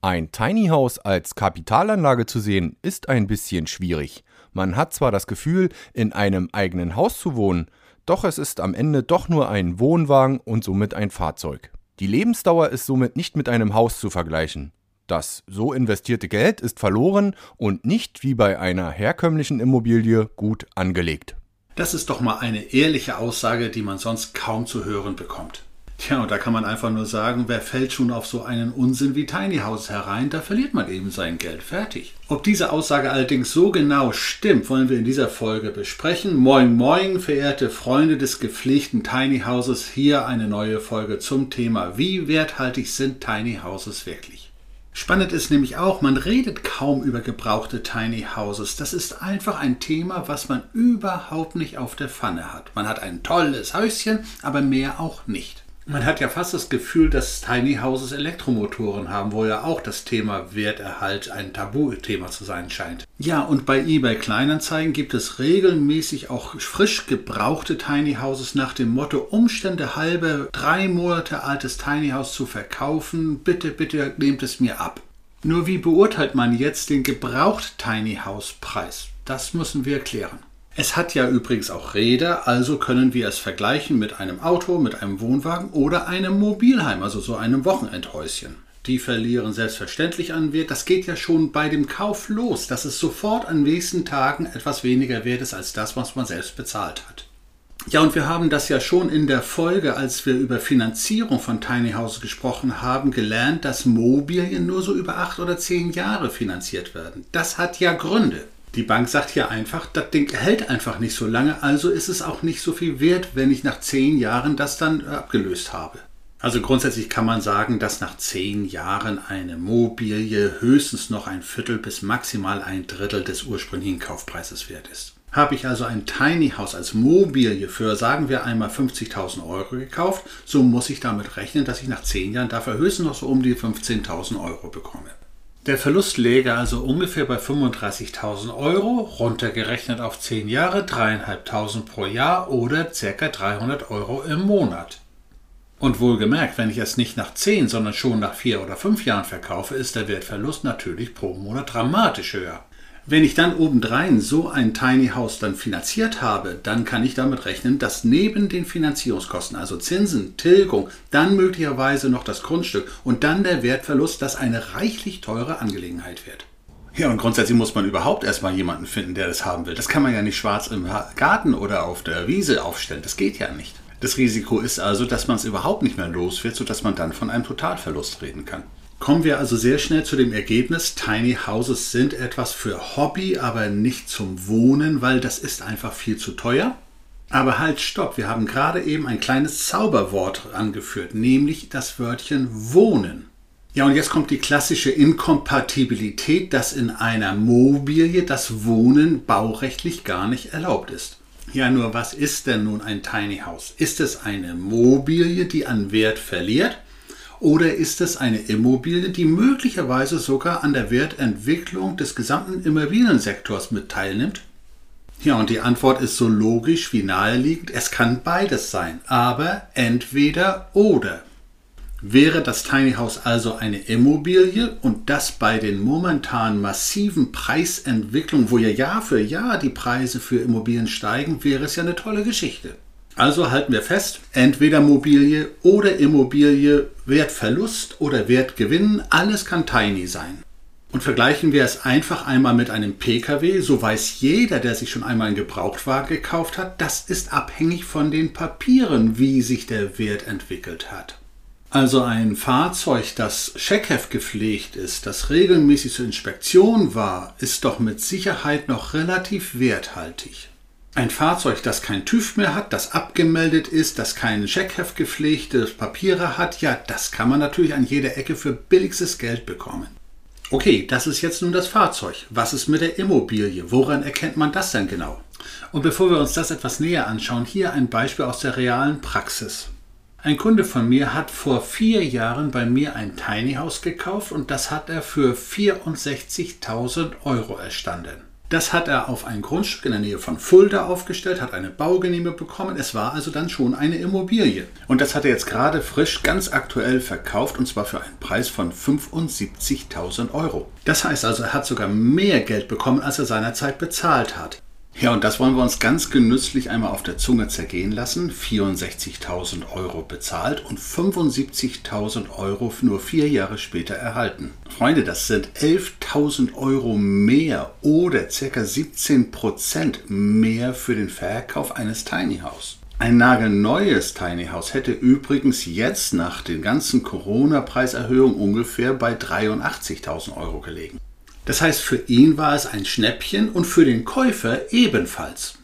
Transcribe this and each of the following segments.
Ein Tiny House als Kapitalanlage zu sehen, ist ein bisschen schwierig. Man hat zwar das Gefühl, in einem eigenen Haus zu wohnen, doch es ist am Ende doch nur ein Wohnwagen und somit ein Fahrzeug. Die Lebensdauer ist somit nicht mit einem Haus zu vergleichen. Das so investierte Geld ist verloren und nicht wie bei einer herkömmlichen Immobilie gut angelegt. Das ist doch mal eine ehrliche Aussage, die man sonst kaum zu hören bekommt. Tja, und da kann man einfach nur sagen, wer fällt schon auf so einen Unsinn wie Tiny House herein, da verliert man eben sein Geld. Fertig. Ob diese Aussage allerdings so genau stimmt, wollen wir in dieser Folge besprechen. Moin, moin, verehrte Freunde des gepflegten Tiny Houses. Hier eine neue Folge zum Thema, wie werthaltig sind Tiny Houses wirklich? Spannend ist nämlich auch, man redet kaum über gebrauchte Tiny Houses. Das ist einfach ein Thema, was man überhaupt nicht auf der Pfanne hat. Man hat ein tolles Häuschen, aber mehr auch nicht. Man hat ja fast das Gefühl, dass Tiny Houses Elektromotoren haben, wo ja auch das Thema Werterhalt ein Tabuthema zu sein scheint. Ja, und bei eBay Kleinanzeigen gibt es regelmäßig auch frisch gebrauchte Tiny Houses nach dem Motto Umstände halbe, drei Monate altes Tiny House zu verkaufen. Bitte, bitte nehmt es mir ab. Nur wie beurteilt man jetzt den gebraucht Tiny House Preis? Das müssen wir klären. Es hat ja übrigens auch Räder, also können wir es vergleichen mit einem Auto, mit einem Wohnwagen oder einem Mobilheim, also so einem Wochenendhäuschen. Die verlieren selbstverständlich an Wert. Das geht ja schon bei dem Kauf los, dass es sofort an nächsten Tagen etwas weniger wert ist als das, was man selbst bezahlt hat. Ja, und wir haben das ja schon in der Folge, als wir über Finanzierung von Tiny Houses gesprochen haben, gelernt, dass Mobilien nur so über acht oder zehn Jahre finanziert werden. Das hat ja Gründe. Die Bank sagt hier einfach, das Ding hält einfach nicht so lange, also ist es auch nicht so viel wert, wenn ich nach zehn Jahren das dann äh, abgelöst habe. Also grundsätzlich kann man sagen, dass nach zehn Jahren eine Mobilie höchstens noch ein Viertel bis maximal ein Drittel des ursprünglichen Kaufpreises wert ist. Habe ich also ein Tiny House als Mobilie für, sagen wir einmal 50.000 Euro gekauft, so muss ich damit rechnen, dass ich nach zehn Jahren dafür höchstens noch so um die 15.000 Euro bekomme. Der Verlust läge also ungefähr bei 35.000 Euro, runtergerechnet auf 10 Jahre 3.500 pro Jahr oder ca. 300 Euro im Monat. Und wohlgemerkt, wenn ich es nicht nach 10, sondern schon nach 4 oder 5 Jahren verkaufe, ist der Wertverlust natürlich pro Monat dramatisch höher. Wenn ich dann obendrein so ein Tiny House dann finanziert habe, dann kann ich damit rechnen, dass neben den Finanzierungskosten, also Zinsen, Tilgung, dann möglicherweise noch das Grundstück und dann der Wertverlust, das eine reichlich teure Angelegenheit wird. Ja, und grundsätzlich muss man überhaupt erstmal jemanden finden, der das haben will. Das kann man ja nicht schwarz im Garten oder auf der Wiese aufstellen. Das geht ja nicht. Das Risiko ist also, dass man es überhaupt nicht mehr los wird, sodass man dann von einem Totalverlust reden kann. Kommen wir also sehr schnell zu dem Ergebnis, Tiny Houses sind etwas für Hobby, aber nicht zum Wohnen, weil das ist einfach viel zu teuer. Aber halt, stopp, wir haben gerade eben ein kleines Zauberwort angeführt, nämlich das Wörtchen Wohnen. Ja, und jetzt kommt die klassische Inkompatibilität, dass in einer Mobilie das Wohnen baurechtlich gar nicht erlaubt ist. Ja, nur was ist denn nun ein Tiny House? Ist es eine Mobilie, die an Wert verliert? Oder ist es eine Immobilie, die möglicherweise sogar an der Wertentwicklung des gesamten Immobiliensektors mit teilnimmt? Ja, und die Antwort ist so logisch wie naheliegend. Es kann beides sein, aber entweder oder. Wäre das Tiny House also eine Immobilie und das bei den momentan massiven Preisentwicklungen, wo ja Jahr für Jahr die Preise für Immobilien steigen, wäre es ja eine tolle Geschichte. Also halten wir fest, entweder Mobilie oder Immobilie, Wertverlust oder Wertgewinn, alles kann Tiny sein. Und vergleichen wir es einfach einmal mit einem Pkw, so weiß jeder, der sich schon einmal einen Gebrauchtwagen gekauft hat, das ist abhängig von den Papieren, wie sich der Wert entwickelt hat. Also ein Fahrzeug, das Scheckheft gepflegt ist, das regelmäßig zur Inspektion war, ist doch mit Sicherheit noch relativ werthaltig. Ein Fahrzeug, das kein TÜV mehr hat, das abgemeldet ist, das kein Scheckheft gepflegte Papiere hat, ja, das kann man natürlich an jeder Ecke für billigstes Geld bekommen. Okay, das ist jetzt nun das Fahrzeug. Was ist mit der Immobilie? Woran erkennt man das denn genau? Und bevor wir uns das etwas näher anschauen, hier ein Beispiel aus der realen Praxis. Ein Kunde von mir hat vor vier Jahren bei mir ein Tiny House gekauft und das hat er für 64.000 Euro erstanden. Das hat er auf ein Grundstück in der Nähe von Fulda aufgestellt, hat eine Baugenehmigung bekommen. Es war also dann schon eine Immobilie. Und das hat er jetzt gerade frisch, ganz aktuell verkauft und zwar für einen Preis von 75.000 Euro. Das heißt also, er hat sogar mehr Geld bekommen, als er seinerzeit bezahlt hat. Ja, und das wollen wir uns ganz genüsslich einmal auf der Zunge zergehen lassen. 64.000 Euro bezahlt und 75.000 Euro nur vier Jahre später erhalten. Freunde, das sind 11.000 Euro mehr oder ca. 17 Prozent mehr für den Verkauf eines Tiny House. Ein nagelneues Tiny House hätte übrigens jetzt nach den ganzen Corona-Preiserhöhungen ungefähr bei 83.000 Euro gelegen. Das heißt, für ihn war es ein Schnäppchen und für den Käufer ebenfalls.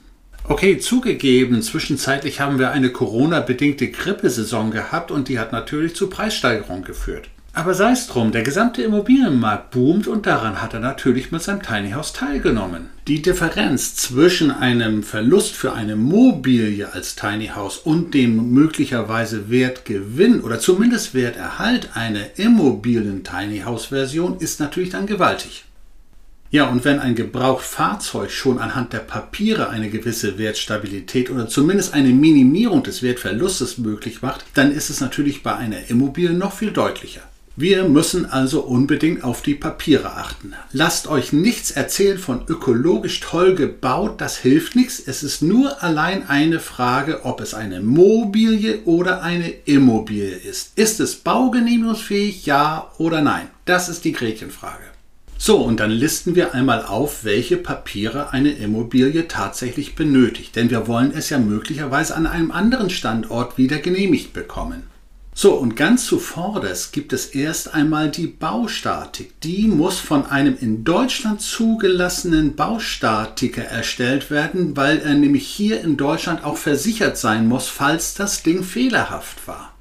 Okay, zugegeben, zwischenzeitlich haben wir eine Corona-bedingte Grippesaison gehabt und die hat natürlich zu Preissteigerungen geführt. Aber sei es drum, der gesamte Immobilienmarkt boomt und daran hat er natürlich mit seinem Tiny House teilgenommen. Die Differenz zwischen einem Verlust für eine Mobilie als Tiny House und dem möglicherweise Wertgewinn oder zumindest Werterhalt einer immobilen Tiny House Version ist natürlich dann gewaltig. Ja, und wenn ein Gebrauchtfahrzeug schon anhand der Papiere eine gewisse Wertstabilität oder zumindest eine Minimierung des Wertverlustes möglich macht, dann ist es natürlich bei einer Immobilie noch viel deutlicher. Wir müssen also unbedingt auf die Papiere achten. Lasst euch nichts erzählen von ökologisch toll gebaut, das hilft nichts. Es ist nur allein eine Frage, ob es eine Mobilie oder eine Immobilie ist. Ist es baugenehmigungsfähig, ja oder nein? Das ist die Gretchenfrage. So, und dann listen wir einmal auf, welche Papiere eine Immobilie tatsächlich benötigt, denn wir wollen es ja möglicherweise an einem anderen Standort wieder genehmigt bekommen. So, und ganz zuvorderst gibt es erst einmal die Baustatik. Die muss von einem in Deutschland zugelassenen Baustatiker erstellt werden, weil er nämlich hier in Deutschland auch versichert sein muss, falls das Ding fehlerhaft war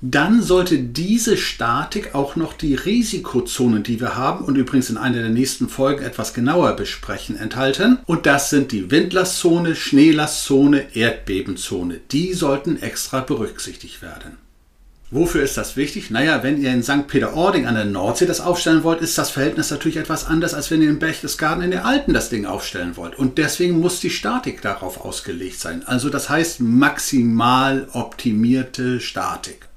dann sollte diese Statik auch noch die Risikozonen, die wir haben und übrigens in einer der nächsten Folgen etwas genauer besprechen, enthalten. Und das sind die Windlastzone, Schneelastzone, Erdbebenzone. Die sollten extra berücksichtigt werden. Wofür ist das wichtig? Naja, wenn ihr in St. Peter-Ording an der Nordsee das aufstellen wollt, ist das Verhältnis natürlich etwas anders, als wenn ihr in Berchtesgaden in der Alpen das Ding aufstellen wollt. Und deswegen muss die Statik darauf ausgelegt sein. Also das heißt maximal optimierte Statik.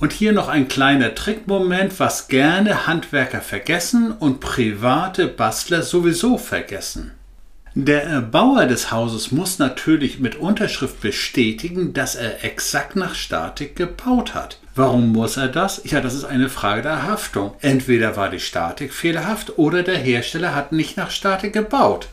Und hier noch ein kleiner Trickmoment, was gerne Handwerker vergessen und private Bastler sowieso vergessen. Der Erbauer des Hauses muss natürlich mit Unterschrift bestätigen, dass er exakt nach Statik gebaut hat. Warum muss er das? Ja, das ist eine Frage der Haftung. Entweder war die Statik fehlerhaft oder der Hersteller hat nicht nach Statik gebaut.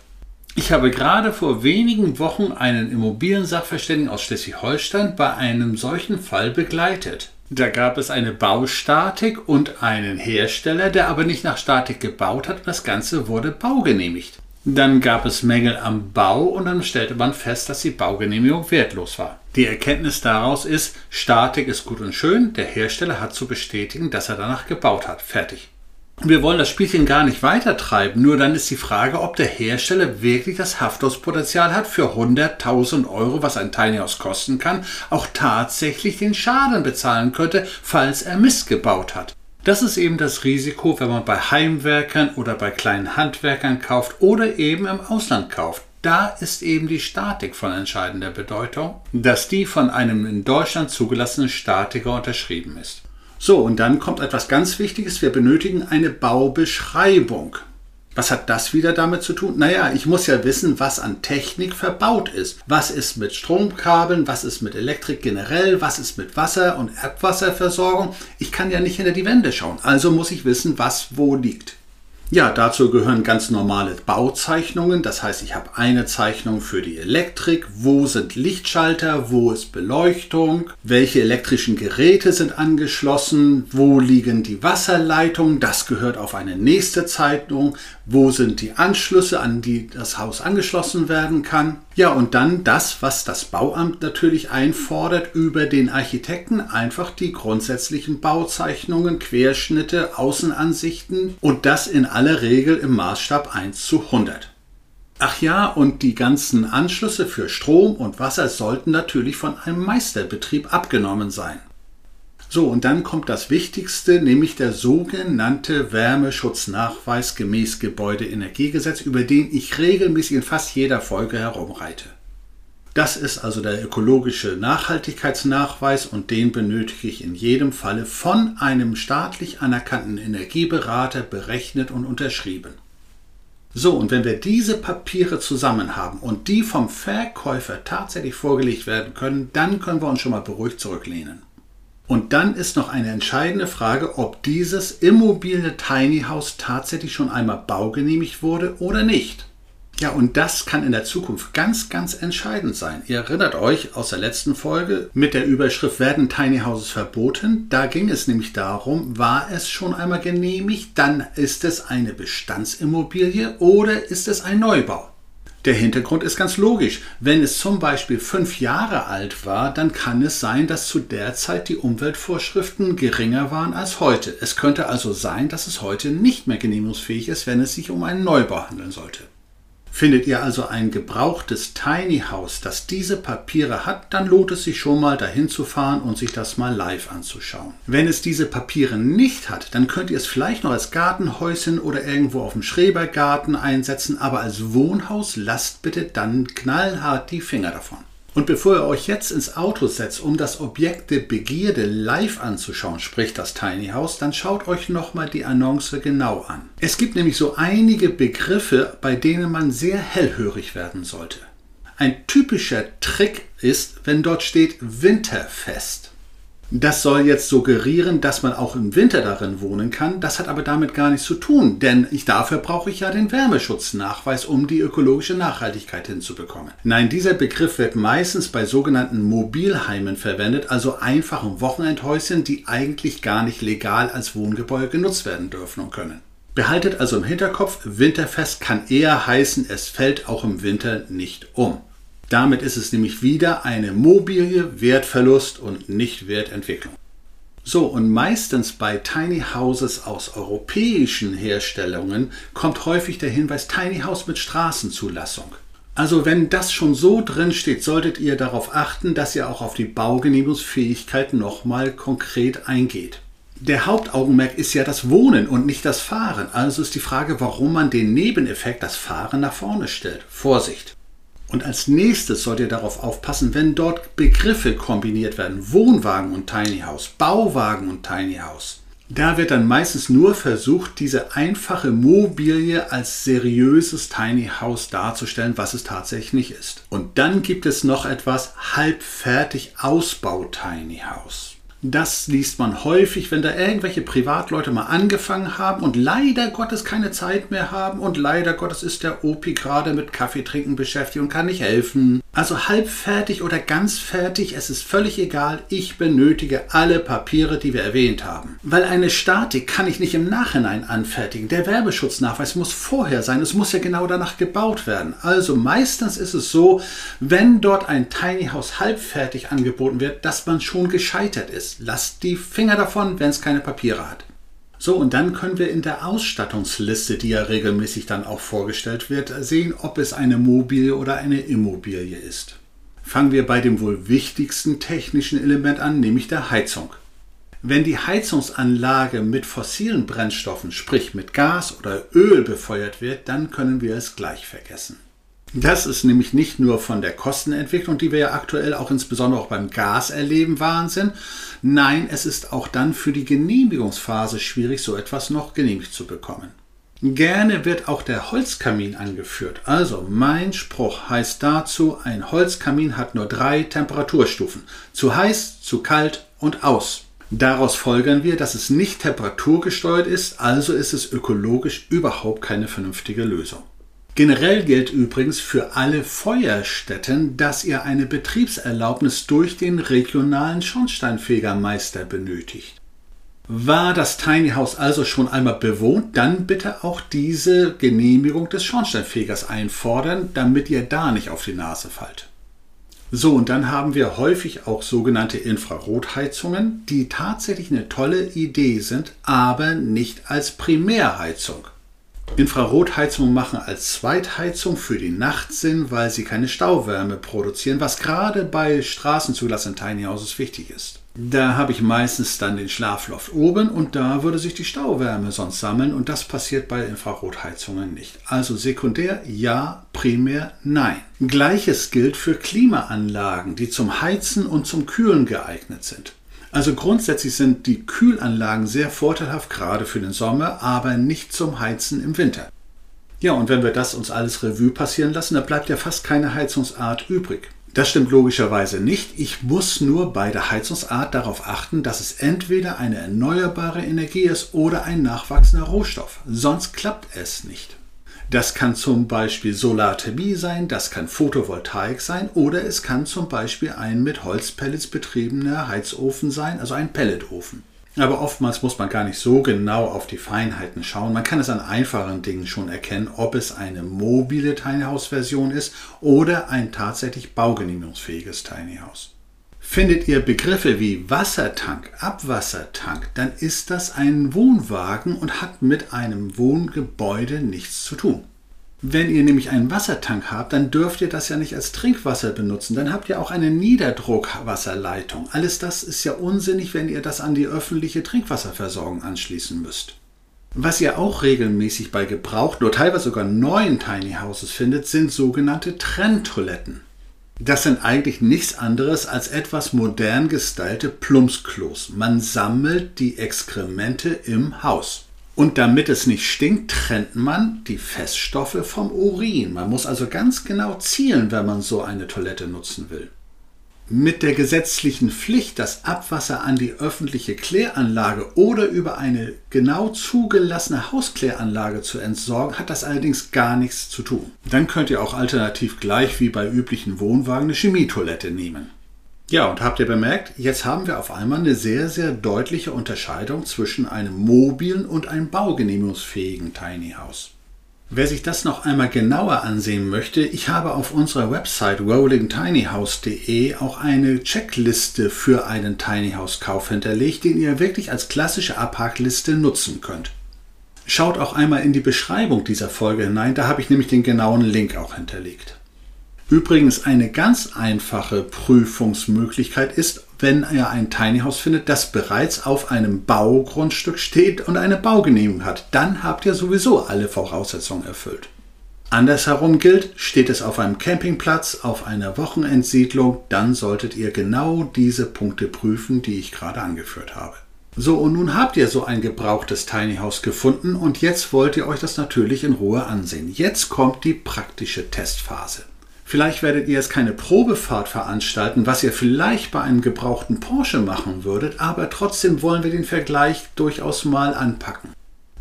Ich habe gerade vor wenigen Wochen einen Immobiliensachverständigen aus Schleswig-Holstein bei einem solchen Fall begleitet. Da gab es eine Baustatik und einen Hersteller, der aber nicht nach Statik gebaut hat und das Ganze wurde baugenehmigt. Dann gab es Mängel am Bau und dann stellte man fest, dass die Baugenehmigung wertlos war. Die Erkenntnis daraus ist, Statik ist gut und schön, der Hersteller hat zu bestätigen, dass er danach gebaut hat. Fertig. Wir wollen das Spielchen gar nicht weiter treiben, nur dann ist die Frage, ob der Hersteller wirklich das Haftungspotenzial hat, für 100.000 Euro, was ein Tiny House kosten kann, auch tatsächlich den Schaden bezahlen könnte, falls er Mist gebaut hat. Das ist eben das Risiko, wenn man bei Heimwerkern oder bei kleinen Handwerkern kauft oder eben im Ausland kauft. Da ist eben die Statik von entscheidender Bedeutung, dass die von einem in Deutschland zugelassenen Statiker unterschrieben ist. So, und dann kommt etwas ganz Wichtiges. Wir benötigen eine Baubeschreibung. Was hat das wieder damit zu tun? Naja, ich muss ja wissen, was an Technik verbaut ist. Was ist mit Stromkabeln, was ist mit Elektrik generell, was ist mit Wasser und Abwasserversorgung. Ich kann ja nicht hinter die Wände schauen. Also muss ich wissen, was wo liegt. Ja, dazu gehören ganz normale Bauzeichnungen. Das heißt, ich habe eine Zeichnung für die Elektrik. Wo sind Lichtschalter? Wo ist Beleuchtung? Welche elektrischen Geräte sind angeschlossen? Wo liegen die Wasserleitungen? Das gehört auf eine nächste Zeichnung. Wo sind die Anschlüsse, an die das Haus angeschlossen werden kann? Ja, und dann das, was das Bauamt natürlich einfordert, über den Architekten einfach die grundsätzlichen Bauzeichnungen, Querschnitte, Außenansichten und das in aller Regel im Maßstab 1 zu 100. Ach ja, und die ganzen Anschlüsse für Strom und Wasser sollten natürlich von einem Meisterbetrieb abgenommen sein. So, und dann kommt das Wichtigste, nämlich der sogenannte Wärmeschutznachweis gemäß Gebäudeenergiegesetz, über den ich regelmäßig in fast jeder Folge herumreite. Das ist also der ökologische Nachhaltigkeitsnachweis und den benötige ich in jedem Falle von einem staatlich anerkannten Energieberater berechnet und unterschrieben. So, und wenn wir diese Papiere zusammen haben und die vom Verkäufer tatsächlich vorgelegt werden können, dann können wir uns schon mal beruhigt zurücklehnen. Und dann ist noch eine entscheidende Frage, ob dieses Immobilie Tiny House tatsächlich schon einmal baugenehmigt wurde oder nicht. Ja, und das kann in der Zukunft ganz, ganz entscheidend sein. Ihr erinnert euch aus der letzten Folge mit der Überschrift Werden Tiny Houses verboten? Da ging es nämlich darum, war es schon einmal genehmigt, dann ist es eine Bestandsimmobilie oder ist es ein Neubau? Der Hintergrund ist ganz logisch. Wenn es zum Beispiel fünf Jahre alt war, dann kann es sein, dass zu der Zeit die Umweltvorschriften geringer waren als heute. Es könnte also sein, dass es heute nicht mehr genehmigungsfähig ist, wenn es sich um einen Neubau handeln sollte. Findet ihr also ein gebrauchtes Tiny House, das diese Papiere hat, dann lohnt es sich schon mal dahin zu fahren und sich das mal live anzuschauen. Wenn es diese Papiere nicht hat, dann könnt ihr es vielleicht noch als Gartenhäuschen oder irgendwo auf dem Schrebergarten einsetzen, aber als Wohnhaus lasst bitte dann knallhart die Finger davon. Und bevor ihr euch jetzt ins Auto setzt, um das Objekt der Begierde live anzuschauen, sprich das Tiny House, dann schaut euch nochmal die Annonce genau an. Es gibt nämlich so einige Begriffe, bei denen man sehr hellhörig werden sollte. Ein typischer Trick ist, wenn dort steht Winterfest. Das soll jetzt suggerieren, dass man auch im Winter darin wohnen kann. Das hat aber damit gar nichts zu tun, denn ich, dafür brauche ich ja den Wärmeschutznachweis, um die ökologische Nachhaltigkeit hinzubekommen. Nein, dieser Begriff wird meistens bei sogenannten Mobilheimen verwendet, also einfachen Wochenendhäuschen, die eigentlich gar nicht legal als Wohngebäude genutzt werden dürfen und können. Behaltet also im Hinterkopf, Winterfest kann eher heißen, es fällt auch im Winter nicht um. Damit ist es nämlich wieder eine mobile Wertverlust und nicht Wertentwicklung. So, und meistens bei Tiny Houses aus europäischen Herstellungen kommt häufig der Hinweis Tiny House mit Straßenzulassung. Also wenn das schon so drin steht, solltet ihr darauf achten, dass ihr auch auf die Baugenehmigungsfähigkeit nochmal konkret eingeht. Der Hauptaugenmerk ist ja das Wohnen und nicht das Fahren. Also ist die Frage, warum man den Nebeneffekt, das Fahren, nach vorne stellt. Vorsicht! Und als nächstes sollt ihr darauf aufpassen, wenn dort Begriffe kombiniert werden, Wohnwagen und Tiny House, Bauwagen und Tiny House. Da wird dann meistens nur versucht, diese einfache Mobilie als seriöses Tiny House darzustellen, was es tatsächlich ist. Und dann gibt es noch etwas halbfertig Ausbau Tiny House. Das liest man häufig, wenn da irgendwelche Privatleute mal angefangen haben und leider Gottes keine Zeit mehr haben und leider Gottes ist der Opi gerade mit Kaffeetrinken beschäftigt und kann nicht helfen. Also halb fertig oder ganz fertig, es ist völlig egal, ich benötige alle Papiere, die wir erwähnt haben. Weil eine Statik kann ich nicht im Nachhinein anfertigen. Der Werbeschutznachweis muss vorher sein, es muss ja genau danach gebaut werden. Also meistens ist es so, wenn dort ein Tiny House halbfertig angeboten wird, dass man schon gescheitert ist ist. Lasst die Finger davon, wenn es keine Papiere hat. So, und dann können wir in der Ausstattungsliste, die ja regelmäßig dann auch vorgestellt wird, sehen, ob es eine Mobilie oder eine Immobilie ist. Fangen wir bei dem wohl wichtigsten technischen Element an, nämlich der Heizung. Wenn die Heizungsanlage mit fossilen Brennstoffen, sprich mit Gas oder Öl befeuert wird, dann können wir es gleich vergessen. Das ist nämlich nicht nur von der Kostenentwicklung, die wir ja aktuell auch insbesondere auch beim Gas erleben, Wahnsinn. Nein, es ist auch dann für die Genehmigungsphase schwierig, so etwas noch genehmigt zu bekommen. Gerne wird auch der Holzkamin angeführt. Also mein Spruch heißt dazu, ein Holzkamin hat nur drei Temperaturstufen. Zu heiß, zu kalt und aus. Daraus folgern wir, dass es nicht temperaturgesteuert ist, also ist es ökologisch überhaupt keine vernünftige Lösung. Generell gilt übrigens für alle Feuerstätten, dass ihr eine Betriebserlaubnis durch den regionalen Schornsteinfegermeister benötigt. War das Tiny House also schon einmal bewohnt, dann bitte auch diese Genehmigung des Schornsteinfegers einfordern, damit ihr da nicht auf die Nase fallt. So, und dann haben wir häufig auch sogenannte Infrarotheizungen, die tatsächlich eine tolle Idee sind, aber nicht als Primärheizung. Infrarotheizungen machen als Zweitheizung für die Nacht Sinn, weil sie keine Stauwärme produzieren, was gerade bei straßenzugelassenen Tiny Houses wichtig ist. Da habe ich meistens dann den Schlafloft oben und da würde sich die Stauwärme sonst sammeln und das passiert bei Infrarotheizungen nicht. Also sekundär ja, primär nein. Gleiches gilt für Klimaanlagen, die zum Heizen und zum Kühlen geeignet sind. Also grundsätzlich sind die Kühlanlagen sehr vorteilhaft, gerade für den Sommer, aber nicht zum Heizen im Winter. Ja, und wenn wir das uns alles Revue passieren lassen, dann bleibt ja fast keine Heizungsart übrig. Das stimmt logischerweise nicht. Ich muss nur bei der Heizungsart darauf achten, dass es entweder eine erneuerbare Energie ist oder ein nachwachsender Rohstoff. Sonst klappt es nicht. Das kann zum Beispiel Solarthermie sein, das kann Photovoltaik sein oder es kann zum Beispiel ein mit Holzpellets betriebener Heizofen sein, also ein Pelletofen. Aber oftmals muss man gar nicht so genau auf die Feinheiten schauen. Man kann es an einfachen Dingen schon erkennen, ob es eine mobile Tiny House Version ist oder ein tatsächlich baugenehmigungsfähiges Tiny House. Findet ihr Begriffe wie Wassertank, Abwassertank, dann ist das ein Wohnwagen und hat mit einem Wohngebäude nichts zu tun. Wenn ihr nämlich einen Wassertank habt, dann dürft ihr das ja nicht als Trinkwasser benutzen. Dann habt ihr auch eine Niederdruckwasserleitung. Alles das ist ja unsinnig, wenn ihr das an die öffentliche Trinkwasserversorgung anschließen müsst. Was ihr auch regelmäßig bei gebrauchten oder teilweise sogar neuen Tiny Houses findet, sind sogenannte Trenntoiletten. Das sind eigentlich nichts anderes als etwas modern gestylte Plumpsklos. Man sammelt die Exkremente im Haus. Und damit es nicht stinkt, trennt man die Feststoffe vom Urin. Man muss also ganz genau zielen, wenn man so eine Toilette nutzen will. Mit der gesetzlichen Pflicht, das Abwasser an die öffentliche Kläranlage oder über eine genau zugelassene Hauskläranlage zu entsorgen, hat das allerdings gar nichts zu tun. Dann könnt ihr auch alternativ gleich wie bei üblichen Wohnwagen eine Chemietoilette nehmen. Ja, und habt ihr bemerkt, jetzt haben wir auf einmal eine sehr, sehr deutliche Unterscheidung zwischen einem mobilen und einem baugenehmigungsfähigen Tiny House. Wer sich das noch einmal genauer ansehen möchte, ich habe auf unserer Website rollingtinyhouse.de auch eine Checkliste für einen Tiny House Kauf hinterlegt, den ihr wirklich als klassische Abhakliste nutzen könnt. Schaut auch einmal in die Beschreibung dieser Folge hinein, da habe ich nämlich den genauen Link auch hinterlegt. Übrigens eine ganz einfache Prüfungsmöglichkeit ist, wenn ihr ein Tiny House findet, das bereits auf einem Baugrundstück steht und eine Baugenehmigung hat. Dann habt ihr sowieso alle Voraussetzungen erfüllt. Andersherum gilt, steht es auf einem Campingplatz, auf einer Wochenendsiedlung, dann solltet ihr genau diese Punkte prüfen, die ich gerade angeführt habe. So, und nun habt ihr so ein gebrauchtes Tiny House gefunden und jetzt wollt ihr euch das natürlich in Ruhe ansehen. Jetzt kommt die praktische Testphase. Vielleicht werdet ihr jetzt keine Probefahrt veranstalten, was ihr vielleicht bei einem gebrauchten Porsche machen würdet, aber trotzdem wollen wir den Vergleich durchaus mal anpacken.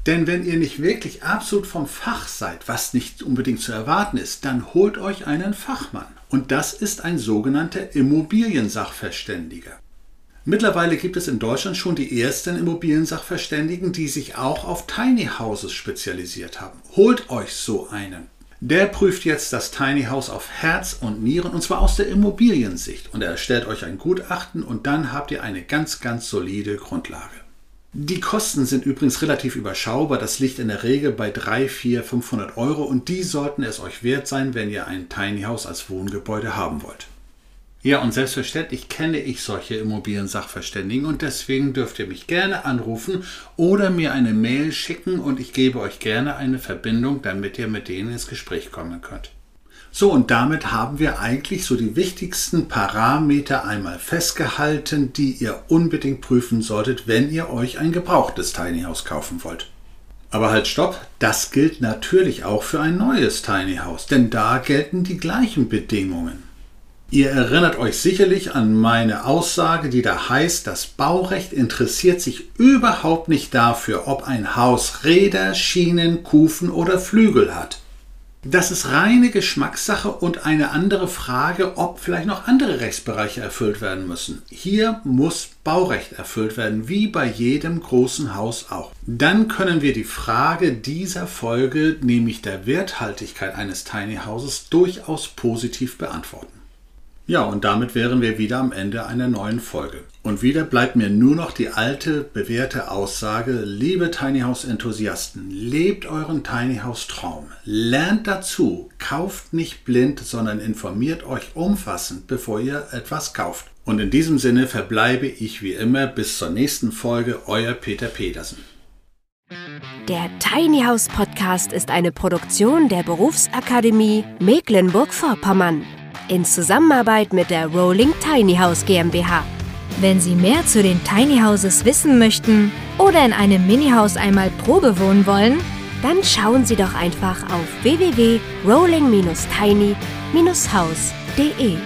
Denn wenn ihr nicht wirklich absolut vom Fach seid, was nicht unbedingt zu erwarten ist, dann holt euch einen Fachmann. Und das ist ein sogenannter Immobiliensachverständiger. Mittlerweile gibt es in Deutschland schon die ersten Immobiliensachverständigen, die sich auch auf Tiny Houses spezialisiert haben. Holt euch so einen. Der prüft jetzt das Tiny House auf Herz und Nieren und zwar aus der Immobiliensicht. Und er erstellt euch ein Gutachten und dann habt ihr eine ganz, ganz solide Grundlage. Die Kosten sind übrigens relativ überschaubar. Das liegt in der Regel bei 3, 4, 500 Euro und die sollten es euch wert sein, wenn ihr ein Tiny House als Wohngebäude haben wollt. Ja, und selbstverständlich kenne ich solche Immobilien-Sachverständigen und deswegen dürft ihr mich gerne anrufen oder mir eine Mail schicken und ich gebe euch gerne eine Verbindung, damit ihr mit denen ins Gespräch kommen könnt. So, und damit haben wir eigentlich so die wichtigsten Parameter einmal festgehalten, die ihr unbedingt prüfen solltet, wenn ihr euch ein gebrauchtes Tiny House kaufen wollt. Aber halt stopp, das gilt natürlich auch für ein neues Tiny House, denn da gelten die gleichen Bedingungen. Ihr erinnert euch sicherlich an meine Aussage, die da heißt, das Baurecht interessiert sich überhaupt nicht dafür, ob ein Haus Räder, Schienen, Kufen oder Flügel hat. Das ist reine Geschmackssache und eine andere Frage, ob vielleicht noch andere Rechtsbereiche erfüllt werden müssen. Hier muss Baurecht erfüllt werden, wie bei jedem großen Haus auch. Dann können wir die Frage dieser Folge, nämlich der Werthaltigkeit eines Tiny Houses, durchaus positiv beantworten. Ja, und damit wären wir wieder am Ende einer neuen Folge. Und wieder bleibt mir nur noch die alte, bewährte Aussage, liebe Tiny House Enthusiasten, lebt euren Tiny House Traum, lernt dazu, kauft nicht blind, sondern informiert euch umfassend, bevor ihr etwas kauft. Und in diesem Sinne verbleibe ich wie immer bis zur nächsten Folge, euer Peter Petersen. Der Tiny House Podcast ist eine Produktion der Berufsakademie Mecklenburg-Vorpommern in Zusammenarbeit mit der Rolling Tiny House GmbH. Wenn Sie mehr zu den Tiny Houses wissen möchten oder in einem Mini-Haus einmal Probe wohnen wollen, dann schauen Sie doch einfach auf www.rolling-tiny-house.de.